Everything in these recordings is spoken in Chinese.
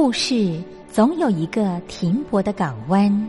故事总有一个停泊的港湾。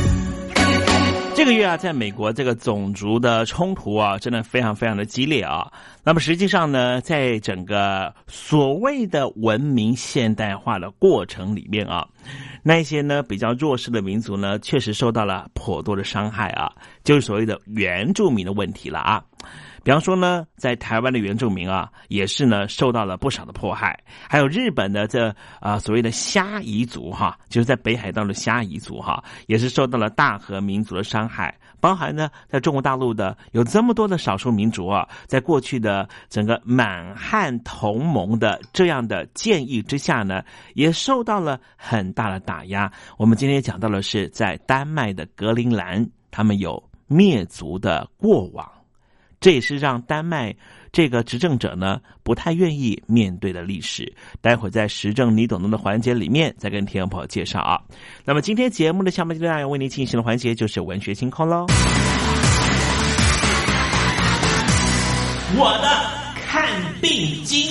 这个月啊，在美国这个种族的冲突啊，真的非常非常的激烈啊。那么实际上呢，在整个所谓的文明现代化的过程里面啊，那些呢比较弱势的民族呢，确实受到了颇多的伤害啊，就是所谓的原住民的问题了啊。比方说呢，在台湾的原住民啊，也是呢受到了不少的迫害。还有日本的这啊所谓的虾夷族哈，就是在北海道的虾夷族哈，也是受到了大和民族的伤害。包含呢，在中国大陆的有这么多的少数民族啊，在过去的整个满汉同盟的这样的建议之下呢，也受到了很大的打压。我们今天讲到的是在丹麦的格陵兰，他们有灭族的过往。这也是让丹麦这个执政者呢不太愿意面对的历史。待会儿在时政你懂得的环节里面再跟听众朋友介绍啊。那么今天节目的下半阶段要为您进行的环节就是文学星空喽。我的看病经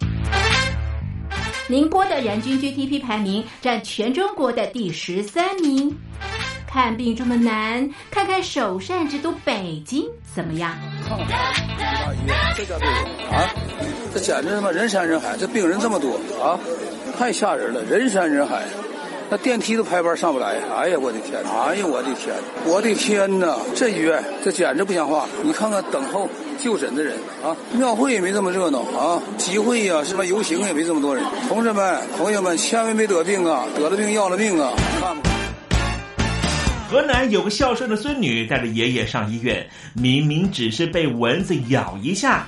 宁波的人均 GDP 排名占全中国的第十三名，看病这么难，看看首善之都北京怎么样？大医院，这家病人啊，这简直他妈人山人海，这病人这么多啊，太吓人了，人山人海。那电梯都排班上不来，哎呀，我的天！哎呀，我的天！我的天哪！这医院这简直不像话！你看看等候就诊的人啊，庙会也没这么热闹啊，集会呀，什么游行也没这么多人。同志们、朋友们，千万别得病啊！得了病要了命啊！看看。河南有个孝顺的孙女带着爷爷上医院，明明只是被蚊子咬一下，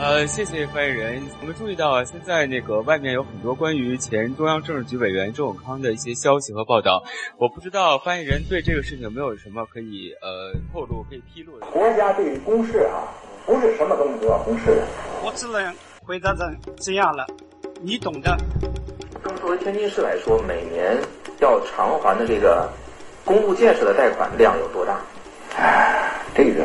呃，谢谢发言人。我们注意到啊，现在那个外面有很多关于前中央政治局委员周永康的一些消息和报道。我不知道发言人对这个事情有没有什么可以呃透露、可以披露的？国家对于公示啊，不是什么东西都要公示的。我只能回答成这样了，你懂的。那么作为天津市来说，每年要偿还的这个公路建设的贷款量有多大？哎，这个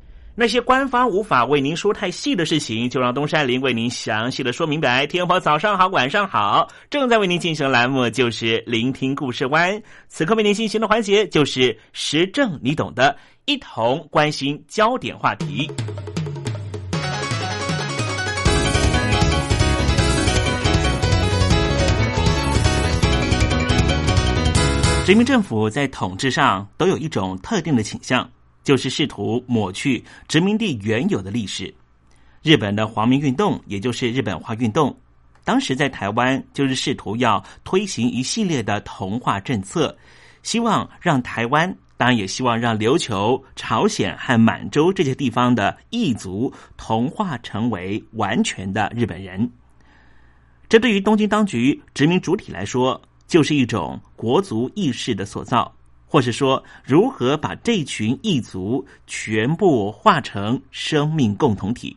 那些官方无法为您说太细的事情，就让东山林为您详细的说明白。天婆早上好，晚上好，正在为您进行的栏目就是聆听故事湾。此刻为您进行的环节就是时政，你懂的，一同关心焦点话题。人民政府在统治上都有一种特定的倾向，就是试图抹去殖民地原有的历史。日本的皇民运动，也就是日本化运动，当时在台湾就是试图要推行一系列的同化政策，希望让台湾，当然也希望让琉球、朝鲜和满洲这些地方的异族同化成为完全的日本人。这对于东京当局殖民主体来说，就是一种国族意识的塑造，或是说如何把这群异族全部化成生命共同体，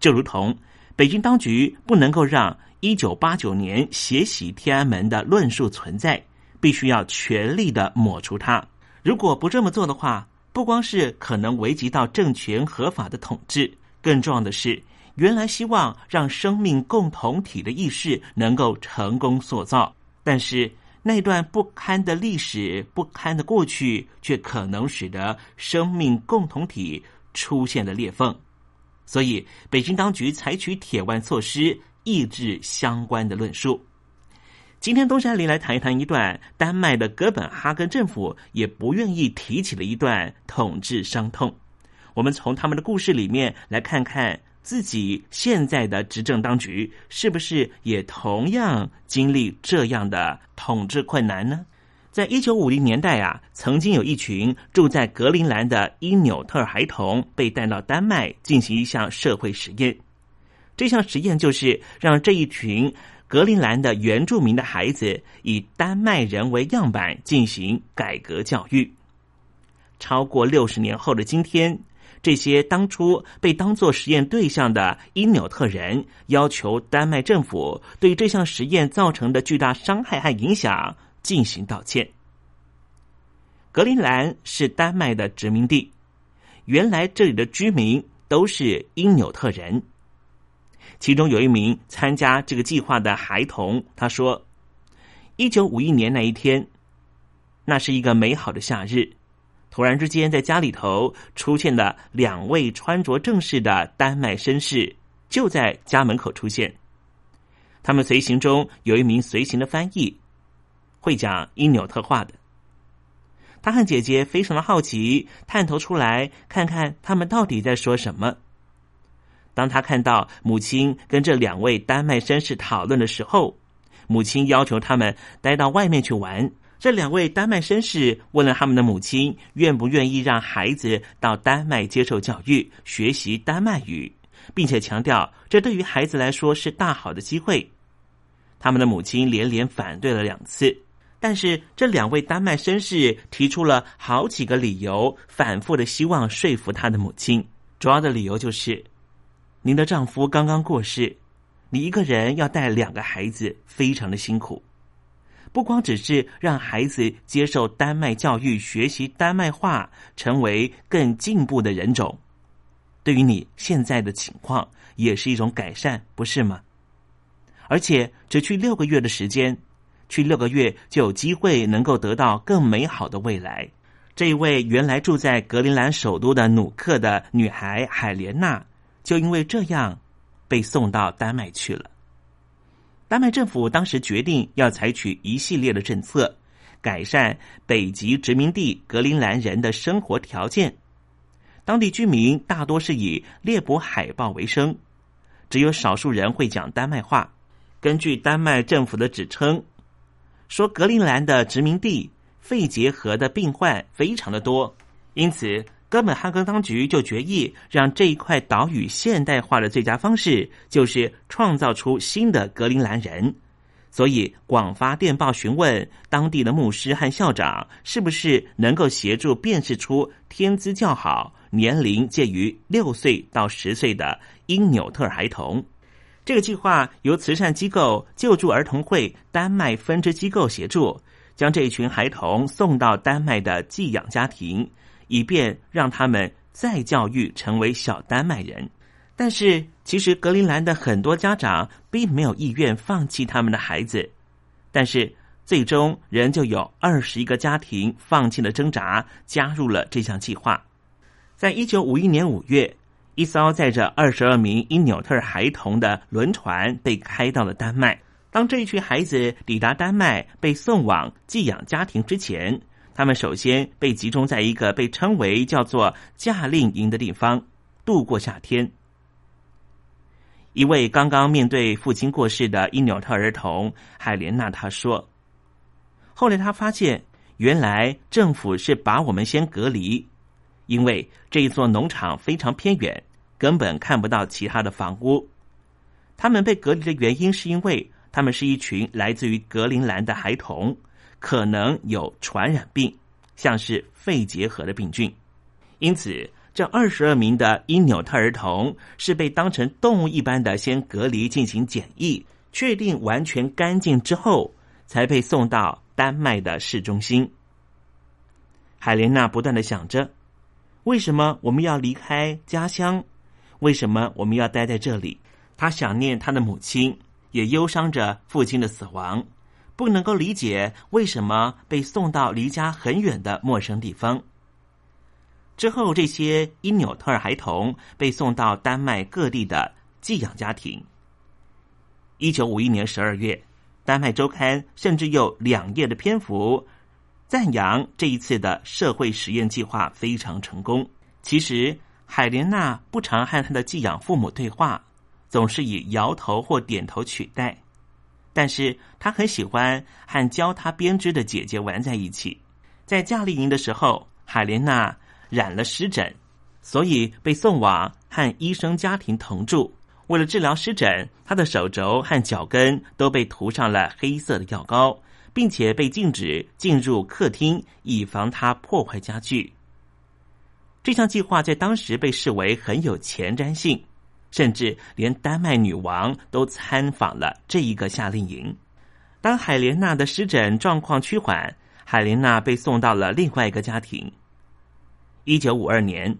就如同北京当局不能够让一九八九年血洗天安门的论述存在，必须要全力的抹除它。如果不这么做的话，不光是可能危及到政权合法的统治，更重要的是，原来希望让生命共同体的意识能够成功塑造。但是那段不堪的历史、不堪的过去，却可能使得生命共同体出现了裂缝。所以，北京当局采取铁腕措施抑制相关的论述。今天，东山林来谈一谈一段丹麦的哥本哈根政府也不愿意提起的一段统治伤痛。我们从他们的故事里面来看看。自己现在的执政当局是不是也同样经历这样的统治困难呢？在一九五零年代啊，曾经有一群住在格陵兰的因纽特孩童被带到丹麦进行一项社会实验。这项实验就是让这一群格陵兰的原住民的孩子以丹麦人为样板进行改革教育。超过六十年后的今天。这些当初被当作实验对象的因纽特人要求丹麦政府对这项实验造成的巨大伤害和影响进行道歉。格陵兰是丹麦的殖民地，原来这里的居民都是因纽特人。其中有一名参加这个计划的孩童，他说：“一九五一年那一天，那是一个美好的夏日。”突然之间，在家里头出现了两位穿着正式的丹麦绅士，就在家门口出现。他们随行中有一名随行的翻译，会讲因纽特话的。他和姐姐非常的好奇，探头出来看看他们到底在说什么。当他看到母亲跟这两位丹麦绅士讨论的时候，母亲要求他们待到外面去玩。这两位丹麦绅士问了他们的母亲，愿不愿意让孩子到丹麦接受教育、学习丹麦语，并且强调这对于孩子来说是大好的机会。他们的母亲连连反对了两次，但是这两位丹麦绅士提出了好几个理由，反复的希望说服他的母亲。主要的理由就是：您的丈夫刚刚过世，你一个人要带两个孩子，非常的辛苦。不光只是让孩子接受丹麦教育、学习丹麦话，成为更进步的人种，对于你现在的情况也是一种改善，不是吗？而且只去六个月的时间，去六个月就有机会能够得到更美好的未来。这一位原来住在格陵兰首都的努克的女孩海莲娜，就因为这样被送到丹麦去了。丹麦政府当时决定要采取一系列的政策，改善北极殖民地格陵兰人的生活条件。当地居民大多是以猎捕海豹为生，只有少数人会讲丹麦话。根据丹麦政府的指称，说格陵兰的殖民地肺结核的病患非常的多，因此。哥本哈根当局就决议，让这一块岛屿现代化的最佳方式就是创造出新的格陵兰人，所以广发电报询问当地的牧师和校长，是不是能够协助辨识出天资较好、年龄介于六岁到十岁的因纽特孩童。这个计划由慈善机构救助儿童会丹麦分支机构协助，将这一群孩童送到丹麦的寄养家庭。以便让他们再教育成为小丹麦人，但是其实格陵兰的很多家长并没有意愿放弃他们的孩子，但是最终仍旧有二十一个家庭放弃了挣扎，加入了这项计划。在一九五一年五月，一艘载着二十二名因纽特孩童的轮船被开到了丹麦，当这一群孩子抵达丹麦，被送往寄养家庭之前，他们首先被集中在一个被称为叫做夏令营的地方度过夏天。一位刚刚面对父亲过世的因纽特儿童海莲娜她说：“后来他发现，原来政府是把我们先隔离，因为这一座农场非常偏远，根本看不到其他的房屋。他们被隔离的原因是因为。”他们是一群来自于格陵兰的孩童，可能有传染病，像是肺结核的病菌。因此，这二十二名的因纽特儿童是被当成动物一般的先隔离进行检疫，确定完全干净之后，才被送到丹麦的市中心。海莲娜不断的想着：为什么我们要离开家乡？为什么我们要待在这里？她想念她的母亲。也忧伤着父亲的死亡，不能够理解为什么被送到离家很远的陌生地方。之后，这些因纽特尔孩童被送到丹麦各地的寄养家庭。一九五一年十二月，丹麦周刊甚至有两页的篇幅赞扬这一次的社会实验计划非常成功。其实，海莲娜不常和他的寄养父母对话。总是以摇头或点头取代，但是他很喜欢和教他编织的姐姐玩在一起。在夏令营的时候，海莲娜染了湿疹，所以被送往和医生家庭同住。为了治疗湿疹，他的手肘和脚跟都被涂上了黑色的药膏，并且被禁止进入客厅，以防他破坏家具。这项计划在当时被视为很有前瞻性。甚至连丹麦女王都参访了这一个夏令营。当海莲娜的湿疹状况趋缓，海莲娜被送到了另外一个家庭。一九五二年，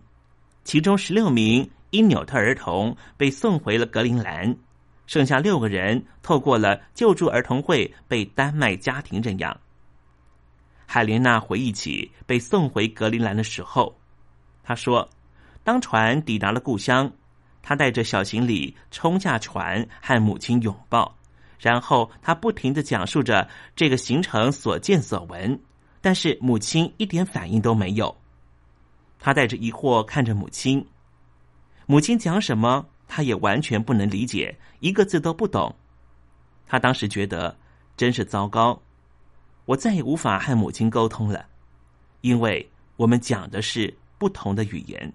其中十六名因纽特儿童被送回了格陵兰，剩下六个人透过了救助儿童会被丹麦家庭认养。海莲娜回忆起被送回格陵兰的时候，她说：“当船抵达了故乡。”他带着小行李冲下船，和母亲拥抱，然后他不停的讲述着这个行程所见所闻，但是母亲一点反应都没有。他带着疑惑看着母亲，母亲讲什么，他也完全不能理解，一个字都不懂。他当时觉得真是糟糕，我再也无法和母亲沟通了，因为我们讲的是不同的语言。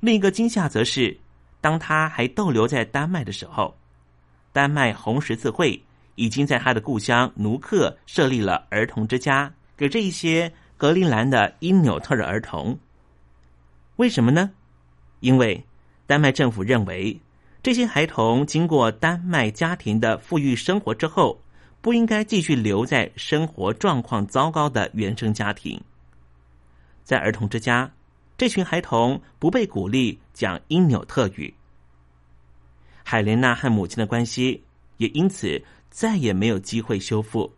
另一个惊吓则是，当他还逗留在丹麦的时候，丹麦红十字会已经在他的故乡卢克设立了儿童之家，给这一些格陵兰的因纽特的儿童。为什么呢？因为丹麦政府认为，这些孩童经过丹麦家庭的富裕生活之后，不应该继续留在生活状况糟糕的原生家庭，在儿童之家。这群孩童不被鼓励讲因纽特语，海莲娜和母亲的关系也因此再也没有机会修复，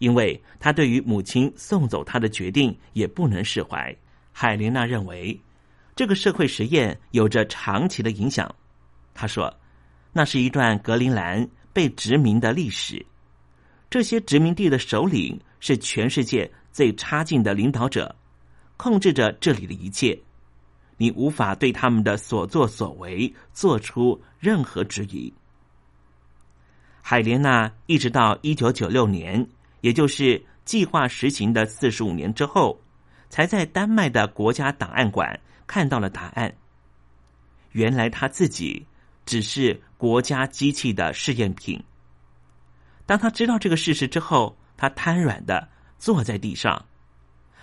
因为她对于母亲送走她的决定也不能释怀。海莲娜认为这个社会实验有着长期的影响。她说：“那是一段格陵兰被殖民的历史，这些殖民地的首领是全世界最差劲的领导者。”控制着这里的一切，你无法对他们的所作所为做出任何质疑。海莲娜一直到一九九六年，也就是计划实行的四十五年之后，才在丹麦的国家档案馆看到了答案。原来他自己只是国家机器的试验品。当他知道这个事实之后，他瘫软的坐在地上。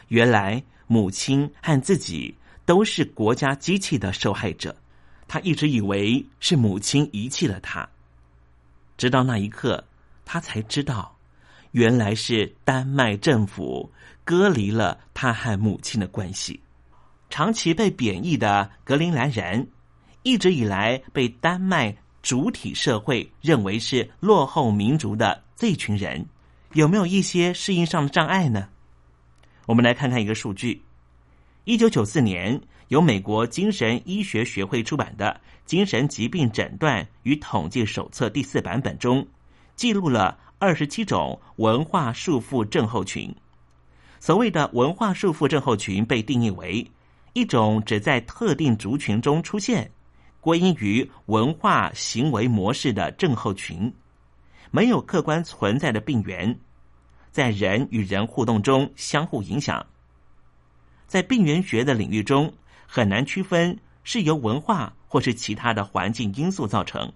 原来。母亲和自己都是国家机器的受害者，他一直以为是母亲遗弃了他，直到那一刻，他才知道，原来是丹麦政府割离了他和母亲的关系。长期被贬义的格陵兰人，一直以来被丹麦主体社会认为是落后民族的这群人，有没有一些适应上的障碍呢？我们来看看一个数据：一九九四年，由美国精神医学学会出版的《精神疾病诊断与统计手册》第四版本中，记录了二十七种文化束缚症候群。所谓的文化束缚症候群被定义为一种只在特定族群中出现、归因于文化行为模式的症候群，没有客观存在的病源，在人与人互动中相互影响。在病原学的领域中，很难区分是由文化或是其他的环境因素造成，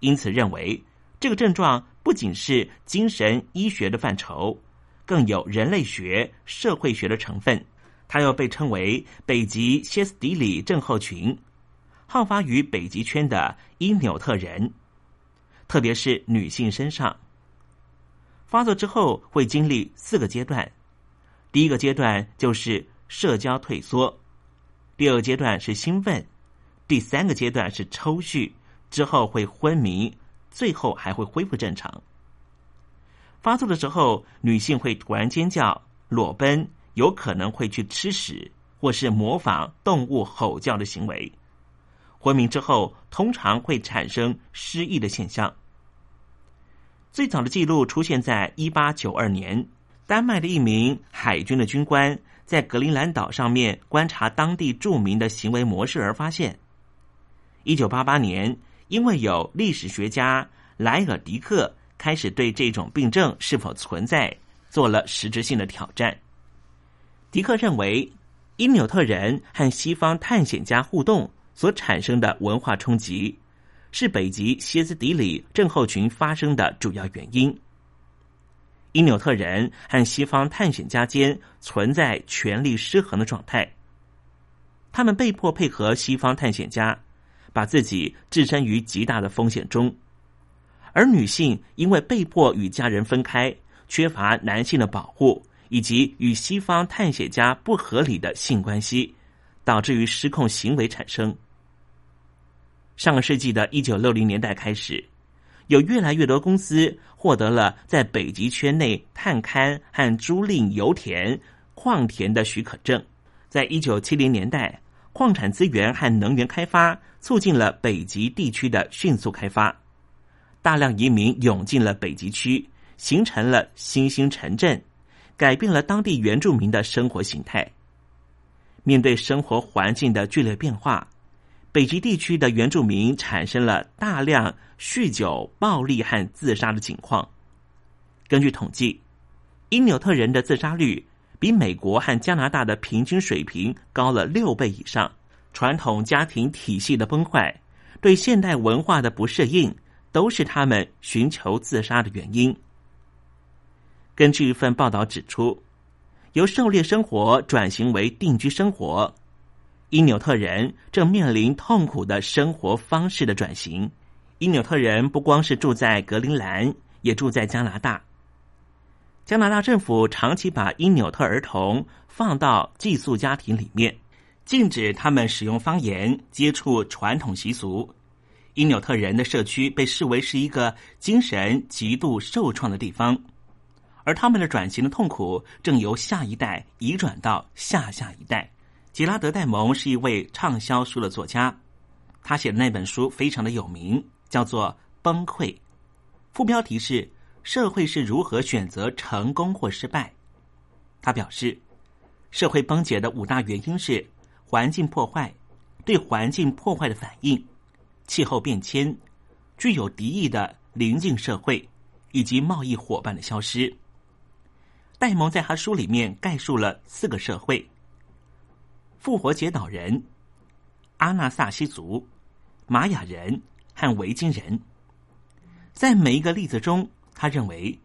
因此认为这个症状不仅是精神医学的范畴。更有人类学、社会学的成分，它又被称为北极歇斯底里症候群，好发于北极圈的因纽特人，特别是女性身上。发作之后会经历四个阶段，第一个阶段就是社交退缩，第二个阶段是兴奋，第三个阶段是抽搐，之后会昏迷，最后还会恢复正常。发作的时候，女性会突然尖叫、裸奔，有可能会去吃屎，或是模仿动物吼叫的行为。昏迷之后，通常会产生失忆的现象。最早的记录出现在一八九二年，丹麦的一名海军的军官在格陵兰岛上面观察当地著名的行为模式而发现。一九八八年，因为有历史学家莱尔迪克。开始对这种病症是否存在做了实质性的挑战。迪克认为，因纽特人和西方探险家互动所产生的文化冲击，是北极歇斯底里症候群发生的主要原因。因纽特人和西方探险家间存在权力失衡的状态，他们被迫配合西方探险家，把自己置身于极大的风险中。而女性因为被迫与家人分开，缺乏男性的保护，以及与西方探险家不合理的性关系，导致于失控行为产生。上个世纪的一九六零年代开始，有越来越多公司获得了在北极圈内探勘和租赁油田、矿田的许可证。在一九七零年代，矿产资源和能源开发促进了北极地区的迅速开发。大量移民涌进了北极区，形成了新兴城镇，改变了当地原住民的生活形态。面对生活环境的剧烈变化，北极地区的原住民产生了大量酗酒、暴力和自杀的情况。根据统计，因纽特人的自杀率比美国和加拿大的平均水平高了六倍以上。传统家庭体系的崩坏，对现代文化的不适应。都是他们寻求自杀的原因。根据一份报道指出，由狩猎生活转型为定居生活，因纽特人正面临痛苦的生活方式的转型。因纽特人不光是住在格陵兰，也住在加拿大。加拿大政府长期把因纽特儿童放到寄宿家庭里面，禁止他们使用方言、接触传统习俗。因纽特人的社区被视为是一个精神极度受创的地方，而他们的转型的痛苦正由下一代移转到下下一代。吉拉德·戴蒙是一位畅销书的作家，他写的那本书非常的有名，叫做《崩溃》，副标题是“社会是如何选择成功或失败”。他表示，社会崩解的五大原因是环境破坏、对环境破坏的反应。气候变迁、具有敌意的邻近社会以及贸易伙伴的消失。戴蒙在他书里面概述了四个社会：复活节岛人、阿纳萨西族、玛雅人和维京人。在每一个例子中，他认为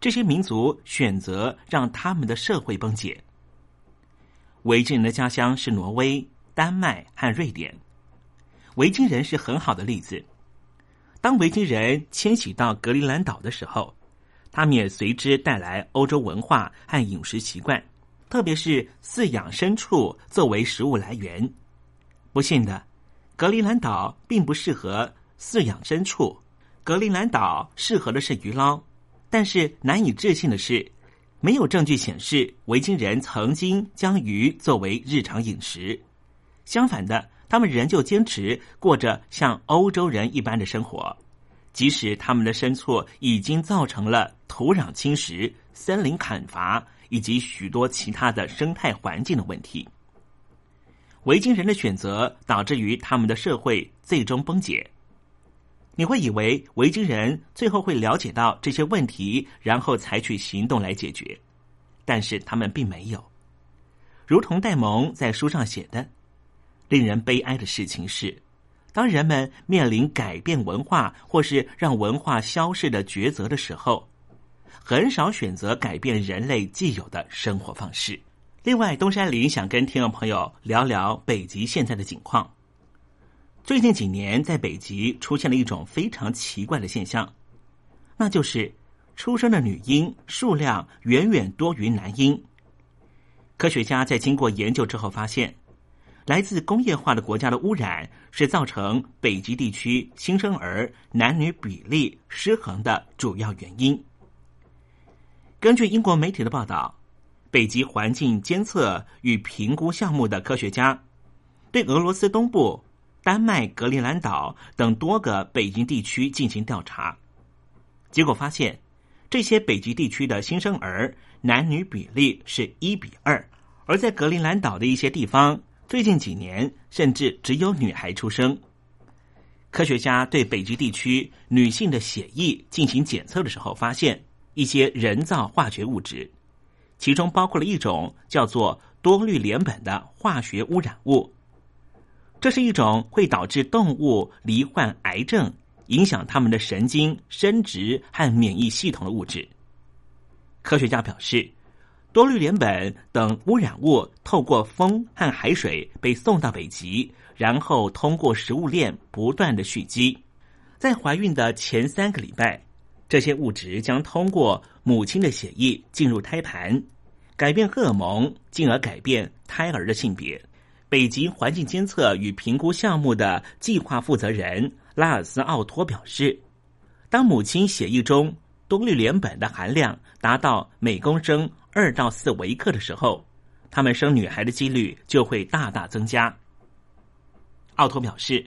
这些民族选择让他们的社会崩解。维京人的家乡是挪威、丹麦和瑞典。维京人是很好的例子。当维京人迁徙到格陵兰岛的时候，他们也随之带来欧洲文化和饮食习惯，特别是饲养牲畜作为食物来源。不幸的，格陵兰岛并不适合饲养牲畜。格陵兰岛适合的是鱼捞，但是难以置信的是，没有证据显示维京人曾经将鱼作为日常饮食。相反的。他们仍旧坚持过着像欧洲人一般的生活，即使他们的牲畜已经造成了土壤侵蚀、森林砍伐以及许多其他的生态环境的问题，维京人的选择导致于他们的社会最终崩解。你会以为维京人最后会了解到这些问题，然后采取行动来解决，但是他们并没有。如同戴蒙在书上写的，令人悲哀的事情是。当人们面临改变文化或是让文化消逝的抉择的时候，很少选择改变人类既有的生活方式。另外，东山林想跟听众朋友聊聊北极现在的景况。最近几年，在北极出现了一种非常奇怪的现象，那就是出生的女婴数量远远多于男婴。科学家在经过研究之后发现。来自工业化的国家的污染是造成北极地区新生儿男女比例失衡的主要原因。根据英国媒体的报道，北极环境监测与评估项目的科学家对俄罗斯东部、丹麦格陵兰岛等多个北极地区进行调查，结果发现，这些北极地区的新生儿男女比例是一比二，而在格陵兰岛的一些地方。最近几年，甚至只有女孩出生。科学家对北极地区女性的血液进行检测的时候，发现一些人造化学物质，其中包括了一种叫做多氯联苯的化学污染物。这是一种会导致动物罹患癌症、影响他们的神经、生殖和免疫系统的物质。科学家表示。多氯联苯等污染物透过风和海水被送到北极，然后通过食物链不断的蓄积。在怀孕的前三个礼拜，这些物质将通过母亲的血液进入胎盘，改变荷尔蒙，进而改变胎儿的性别。北极环境监测与评估项目的计划负责人拉尔斯奥托表示，当母亲血液中多氯联苯的含量达到每公升。二到四微克的时候，他们生女孩的几率就会大大增加。奥托表示：“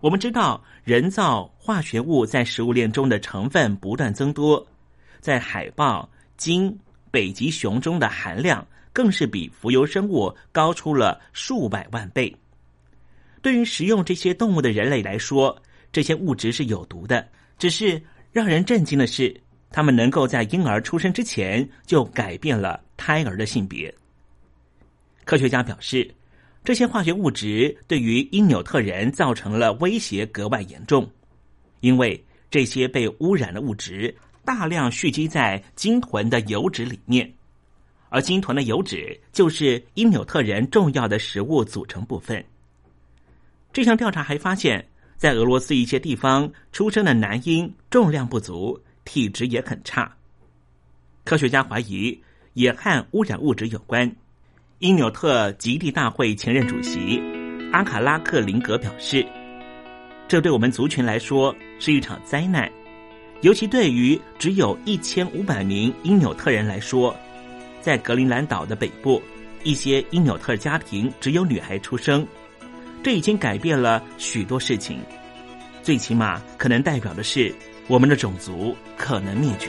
我们知道人造化学物在食物链中的成分不断增多，在海豹、鲸、北极熊中的含量更是比浮游生物高出了数百万倍。对于食用这些动物的人类来说，这些物质是有毒的。只是让人震惊的是。”他们能够在婴儿出生之前就改变了胎儿的性别。科学家表示，这些化学物质对于因纽特人造成了威胁格外严重，因为这些被污染的物质大量蓄积在鲸豚的油脂里面，而鲸豚的油脂就是因纽特人重要的食物组成部分。这项调查还发现，在俄罗斯一些地方出生的男婴重量不足。体质也很差，科学家怀疑也和污染物质有关。因纽特极地大会前任主席阿卡拉克林格表示：“这对我们族群来说是一场灾难，尤其对于只有一千五百名因纽特人来说，在格陵兰岛的北部，一些因纽特家庭只有女孩出生，这已经改变了许多事情，最起码可能代表的是。”我们的种族可能灭绝。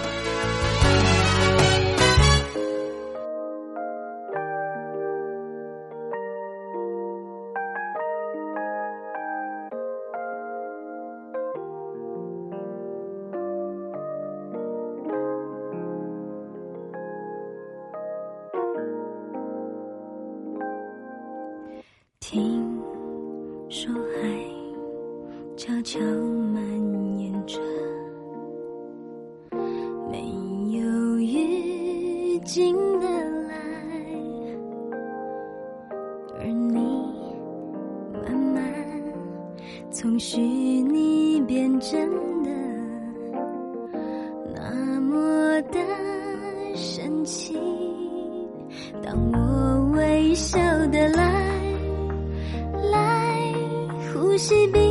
悄悄蔓延着，没有预警的来，而你慢慢从虚拟变真的，那么的神奇。当我微笑的来来呼吸。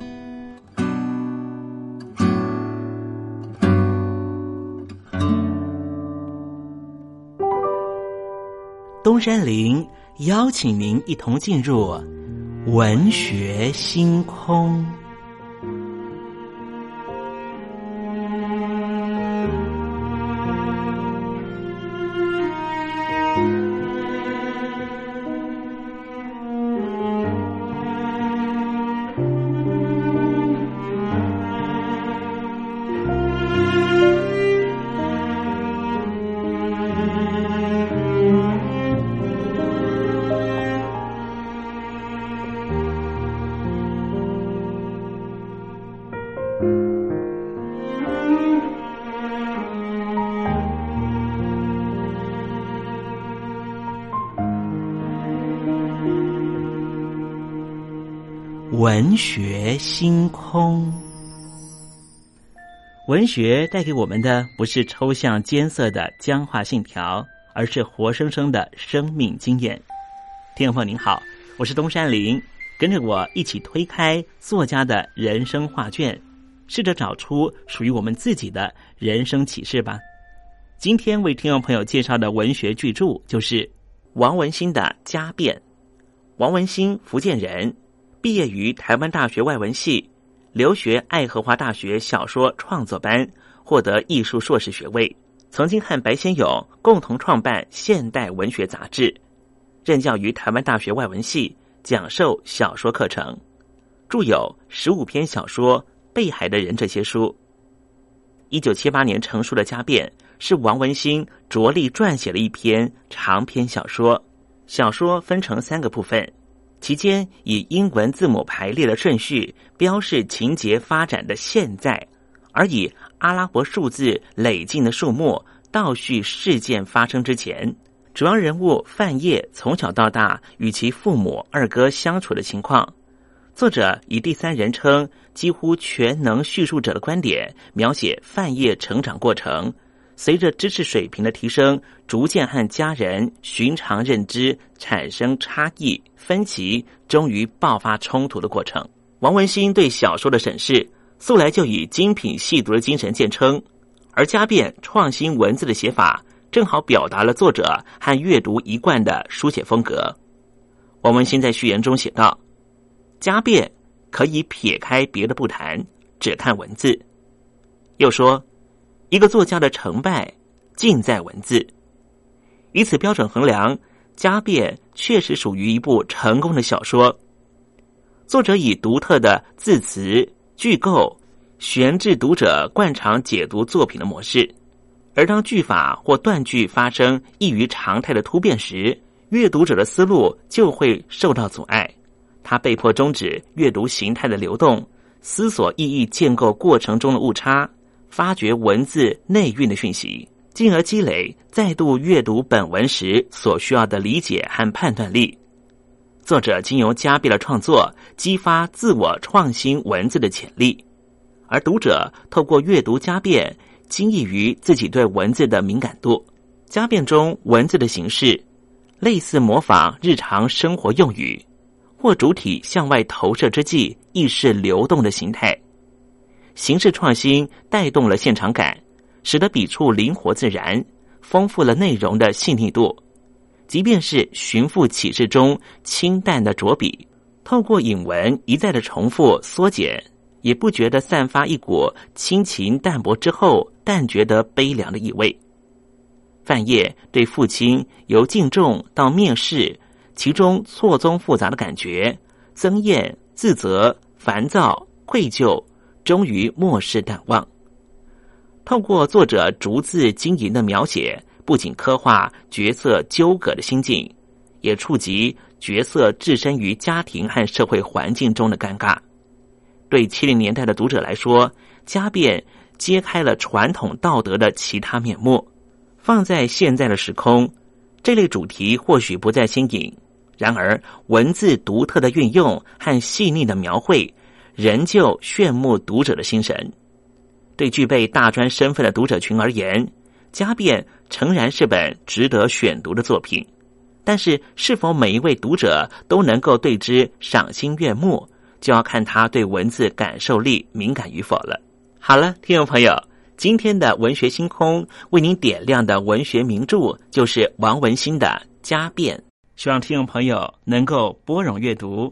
东山林邀请您一同进入文学星空。学星空。文学带给我们的不是抽象艰涩的僵化信条，而是活生生的生命经验。听众朋友您好，我是东山林，跟着我一起推开作家的人生画卷，试着找出属于我们自己的人生启示吧。今天为听众朋友介绍的文学巨著就是王文兴的《家变》。王文兴，福建人，毕业于台湾大学外文系，留学爱荷华大学小说创作班，获得艺术硕士学位。曾经和白先勇共同创办《现代文学杂志》，任教于台湾大学外文系，讲授小说课程，著有十五篇小说《被海的人》这些书。一九七八年成书的《家变》。是王文兴着力撰写了一篇长篇小说。小说分成三个部分，其间以英文字母排列的顺序标示情节发展的现在，而以阿拉伯数字累进的数目倒叙事件发生之前。主要人物范晔从小到大与其父母、二哥相处的情况。作者以第三人称几乎全能叙述者的观点描写范晔成长过程。随着知识水平的提升，逐渐和家人寻常认知产生差异分歧，终于爆发冲突的过程。王文新对小说的审视，素来就以精品细读的精神见称，而家变创新文字的写法，正好表达了作者和阅读一贯的书写风格。王文新在序言中写道：“家变可以撇开别的不谈，只看文字。”又说。一个作家的成败，尽在文字。以此标准衡量，《家变》确实属于一部成功的小说。作者以独特的字词句构，悬置读者惯常解读作品的模式。而当句法或断句发生异于常态的突变时，阅读者的思路就会受到阻碍。他被迫终止阅读形态的流动，思索意义建构过程中的误差。发掘文字内蕴的讯息，进而积累再度阅读本文时所需要的理解和判断力。作者经由加倍的创作，激发自我创新文字的潜力，而读者透过阅读加变，惊异于自己对文字的敏感度。加变中文字的形式，类似模仿日常生活用语，或主体向外投射之际，意识流动的形态。形式创新带动了现场感，使得笔触灵活自然，丰富了内容的细腻度。即便是寻父启事中清淡的着笔，透过引文一再的重复缩减，也不觉得散发一股亲情淡薄之后淡觉得悲凉的意味。范晔对父亲由敬重到蔑视，其中错综复杂的感觉，增厌、自责、烦躁、愧疚。终于漠视淡忘。透过作者逐字经营的描写，不仅刻画角色纠葛的心境，也触及角色置身于家庭和社会环境中的尴尬。对七零年代的读者来说，家变揭开了传统道德的其他面目。放在现在的时空，这类主题或许不再新颖。然而，文字独特的运用和细腻的描绘。仍旧炫目读者的心神。对具备大专身份的读者群而言，《家变》诚然是本值得选读的作品。但是，是否每一位读者都能够对之赏心悦目，就要看他对文字感受力敏感与否了。好了，听众朋友，今天的文学星空为您点亮的文学名著就是王文兴的《家变》，希望听众朋友能够拨冗阅读。